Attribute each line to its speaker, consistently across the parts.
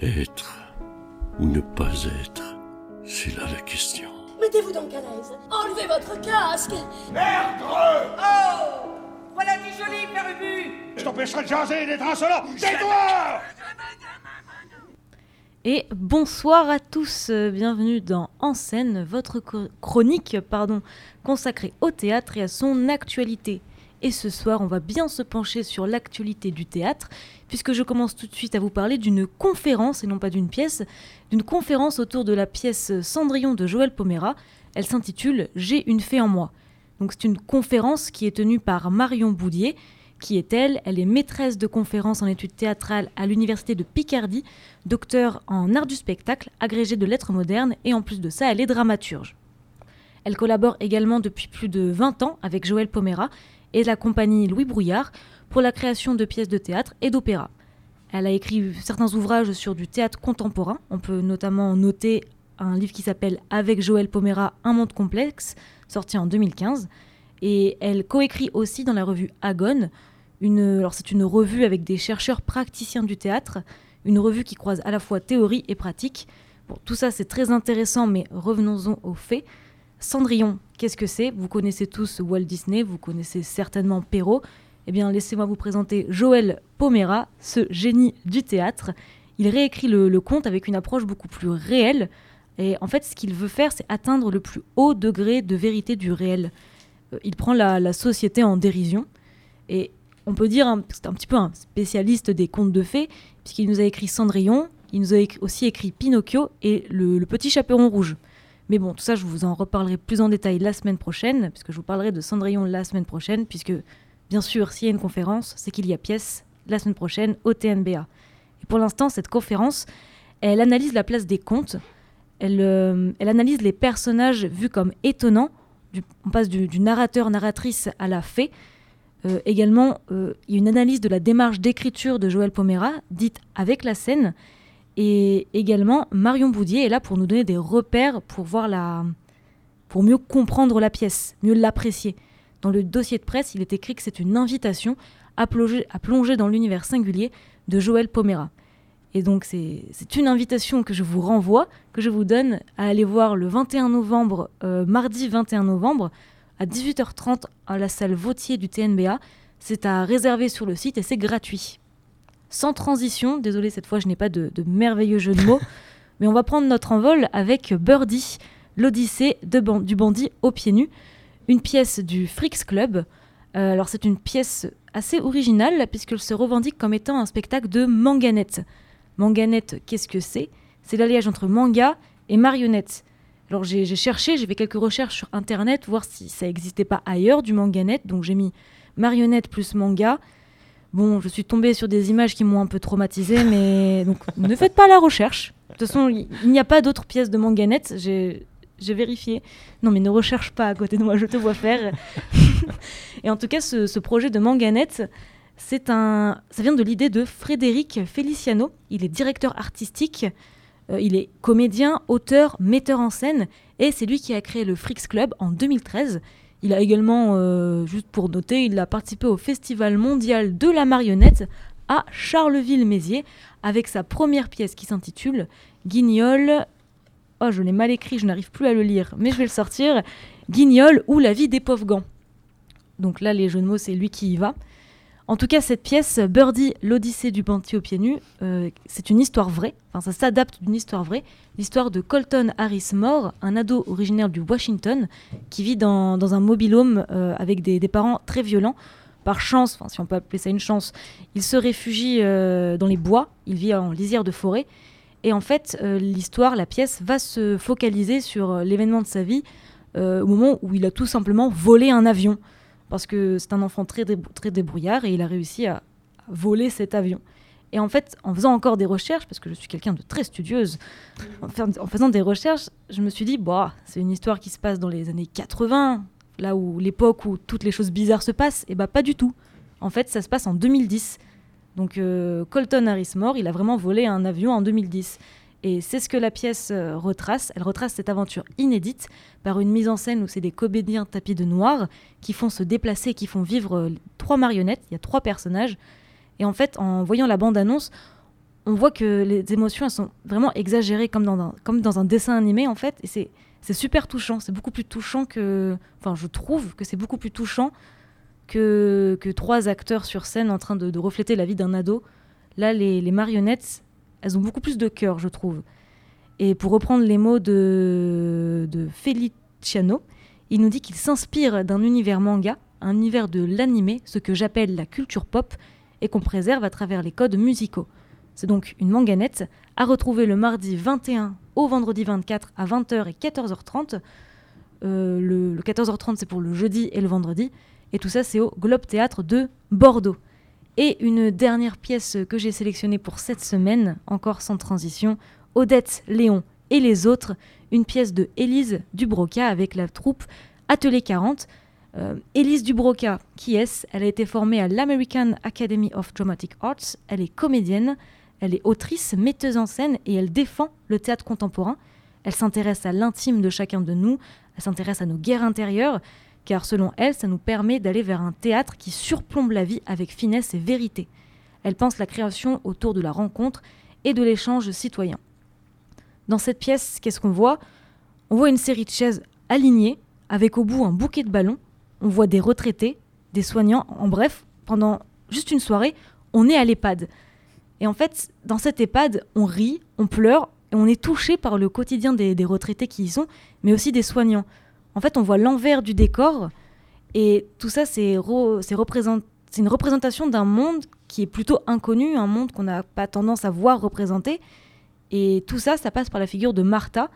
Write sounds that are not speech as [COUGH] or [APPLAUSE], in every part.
Speaker 1: Être ou ne pas être, c'est là la question.
Speaker 2: Mettez-vous donc à l'aise. Enlevez votre casque.
Speaker 3: Merde
Speaker 4: Oh Voilà du joli, Père Ubu
Speaker 3: Je t'empêcherai de jaser et d'être insolent Tais-toi
Speaker 5: Et bonsoir à tous, bienvenue dans En scène, votre chronique pardon, consacrée au théâtre et à son actualité. Et ce soir, on va bien se pencher sur l'actualité du théâtre, puisque je commence tout de suite à vous parler d'une conférence, et non pas d'une pièce, d'une conférence autour de la pièce Cendrillon de Joël Pomera. Elle s'intitule J'ai une fée en moi. Donc c'est une conférence qui est tenue par Marion Boudier. Qui est-elle Elle est maîtresse de conférences en études théâtrales à l'Université de Picardie, docteur en art du spectacle, agrégée de lettres modernes, et en plus de ça, elle est dramaturge. Elle collabore également depuis plus de 20 ans avec Joël Pomera et la compagnie Louis Brouillard pour la création de pièces de théâtre et d'opéra. Elle a écrit certains ouvrages sur du théâtre contemporain. On peut notamment noter un livre qui s'appelle Avec Joël Pomera, Un monde complexe, sorti en 2015. Et elle coécrit aussi dans la revue Agone. Une, alors c'est une revue avec des chercheurs praticiens du théâtre, une revue qui croise à la fois théorie et pratique. Bon, tout ça c'est très intéressant, mais revenons-en aux faits. Cendrillon, qu'est-ce que c'est? Vous connaissez tous Walt Disney, vous connaissez certainement Perrault. Eh bien, laissez-moi vous présenter Joël Pomera, ce génie du théâtre. Il réécrit le, conte avec une approche beaucoup plus réelle. Et en fait, ce qu'il veut faire, c'est atteindre le plus haut degré de vérité du réel. Euh, il prend la, la société en dérision. Et on peut dire hein, c'est un petit peu un spécialiste des contes de fées, puisqu'il nous a écrit Cendrillon, il nous a aussi écrit Pinocchio et le Petit Chaperon Rouge. Mais bon, tout ça, je vous en reparlerai plus en détail la semaine prochaine, puisque je vous parlerai de Cendrillon la semaine prochaine, puisque, bien sûr, s'il y a une conférence, c'est qu'il y a pièce la semaine prochaine au TNBA. Et pour l'instant, cette conférence, elle analyse la place des contes, elle, euh, analyse les personnages vus comme étonnants, on passe du, du narrateur-narratrice à la fée. Euh, également, euh, il y a une analyse de la démarche d'écriture de Joël Pomera, dite avec la scène, et également, Marion Boudier est là pour nous donner des repères pour voir la, pour mieux comprendre la pièce, mieux l'apprécier. Dans le dossier de presse, il est écrit que c'est une invitation à plonger, dans l'univers singulier de Joël Pomera. Et donc c'est c'est une invitation que je vous renvoie, que je vous donne à aller voir le 21 novembre, euh, mardi 21 novembre, à 18h30 à la salle Vautier du TNBA. C'est à réserver sur le site et c'est gratuit sans transition. Désolé, cette fois, je n'ai pas de, de merveilleux jeu de mots. [LAUGHS] mais on va prendre notre envol avec Birdie, l'Odyssée ban- du bandit aux pieds nus, une pièce du Frix Club. Euh, alors, c'est une pièce assez originale puisqu'elle se revendique comme étant un spectacle de manganette. Manganette, qu'est-ce que c'est? C'est l'alliage entre manga et marionnette. Alors, j'ai j'ai cherché, j'ai fait quelques recherches sur internet, voir si ça n'existait pas ailleurs du manganette. Donc, j'ai mis marionnette plus manga. Bon, je suis tombée sur des images qui m'ont un peu traumatisée, mais donc [LAUGHS] ne faites pas la recherche. De toute façon, il n'y a pas d'autres pièces de manganette. J'ai j'ai vérifié. Non, mais ne recherche pas à côté de moi, je te vois faire. [LAUGHS] Et en tout cas, ce, ce projet de manganette, c'est un, ça vient de l'idée de Frédéric Feliciano. Il est directeur artistique, euh, il est comédien, auteur, metteur en scène, et c'est lui qui a créé le Frix Club en 2013. Il a également, euh, juste pour noter, il a participé au Festival mondial de la marionnette à Charleville-Mézières avec sa première pièce qui s'intitule Guignol. Oh, je l'ai mal écrit, je n'arrive plus à le lire, mais je vais le sortir. Guignol ou la vie des pauvres gants. Donc là, les jeux de mots, c'est lui qui y va. En tout cas, cette pièce, Birdie, l'Odyssée du bandit aux pieds nus, euh, c'est une histoire vraie. Enfin, ça s'adapte d'une histoire vraie. L'histoire de Colton Harris Moore, un ado originaire du Washington, qui vit dans, dans un mobilhome euh, avec des, parents très violents. Par chance, enfin, si on peut appeler ça une chance, il se réfugie euh, dans les bois. Il vit en lisière de forêt. Et en fait, euh, l'histoire, la pièce, va se focaliser sur euh, l'événement de sa vie au moment où il a tout simplement volé un avion parce que c'est un enfant très, très débrouillard et il a réussi à, voler cet avion. Et en fait, en faisant encore des recherches, parce que je suis quelqu'un de très studieuse, en, fa- en faisant des recherches, je me suis dit, bah, c'est une histoire qui se passe dans les années 80, là où l'époque où toutes les choses bizarres se passent, et bah pas du tout. En fait, ça se passe en 2010. Donc euh, Colton Harris Moore, il a vraiment volé un avion en 2010. Et c'est ce que la pièce euh, retrace. Elle retrace cette aventure inédite par une mise en scène où c'est des comédiens tapis de noir qui font se déplacer, qui font vivre euh, trois marionnettes. Il y a trois personnages. Et en fait, en voyant la bande-annonce, on voit que les émotions sont vraiment exagérées comme dans un, dessin animé en fait. Et c'est, super touchant. C'est beaucoup plus touchant que. Enfin, je trouve que c'est beaucoup plus touchant que, que trois acteurs sur scène en train de, de refléter la vie d'un ado. Là, les, les marionnettes, elles ont beaucoup plus de cœur, je trouve. Et pour reprendre les mots de, Feliciano, il nous dit qu'il s'inspire d'un univers manga, un univers de l'animé, ce que j'appelle la culture pop, et qu'on préserve à travers les codes musicaux. C'est donc une manganette à retrouver le mardi 21 au vendredi 24 à 20h et 14h30. Euh, le 14h30 c'est pour le jeudi et le vendredi. Et tout ça c'est au Globe Théâtre de Bordeaux. Et une dernière pièce que j'ai sélectionnée pour cette semaine, encore sans transition, Odette, Léon et les autres, une pièce de Élise Dubroca avec la troupe Atelier 40. Euh, Élise Dubroca, qui est-ce? Elle a été formée à l'American Academy of Dramatic Arts, elle est comédienne, elle est autrice, metteuse en scène et elle défend le théâtre contemporain. Elle s'intéresse à l'intime de chacun de nous, elle s'intéresse à nos guerres intérieures, car selon elle, ça nous permet d'aller vers un théâtre qui surplombe la vie avec finesse et vérité. Elle pense la création autour de la rencontre et de l'échange citoyen. Dans cette pièce, qu'est-ce qu'on voit? On voit une série de chaises alignées, avec au bout un bouquet de ballons. On voit des retraités, des soignants, en bref, pendant juste une soirée, on est à l'EHPAD. Et en fait, dans cette EHPAD, on rit, on pleure, et on est touché par le quotidien des, des retraités qui y sont, mais aussi des soignants. En fait, on voit l'envers du décor, et tout ça, c'est une représentation d'un monde qui est plutôt inconnu, un monde qu'on n'a pas tendance à voir représenté. Et tout ça, ça passe par la figure de Martha.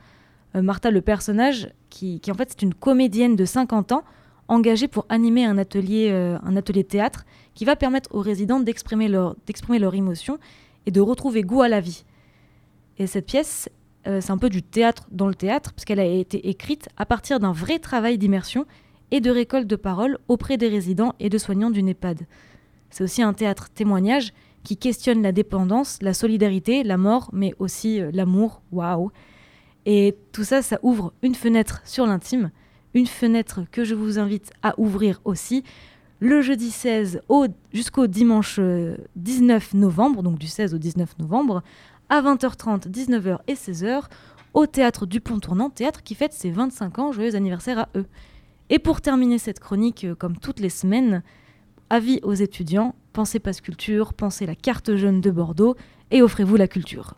Speaker 5: Euh, Martha, le personnage, qui, en fait c'est une comédienne de 50 ans, engagée pour animer un atelier, euh, un atelier théâtre, qui va permettre aux résidents d'exprimer leur, d'exprimer leurs émotions et de retrouver goût à la vie. Et cette pièce, euh, c'est un peu du théâtre dans le théâtre, parce qu'elle a été écrite à partir d'un vrai travail d'immersion et de récolte de paroles auprès des résidents et de soignants d'une EHPAD. C'est aussi un théâtre témoignage qui questionne la dépendance, la solidarité, la mort, mais aussi euh, l'amour. Waouh Et tout ça, ça ouvre une fenêtre sur l'intime, une fenêtre que je vous invite à ouvrir aussi le jeudi 16 au- jusqu'au dimanche euh, 19 novembre, donc du 16 au 19 novembre, à 20h30, 19h et 16h, au théâtre du Pont Tournant, théâtre qui fête ses 25 ans. Joyeux anniversaire à eux. Et pour terminer cette chronique, euh, comme toutes les semaines, avis aux étudiants, pensez Passe Culture, pensez la carte jeune de Bordeaux et offrez-vous la culture.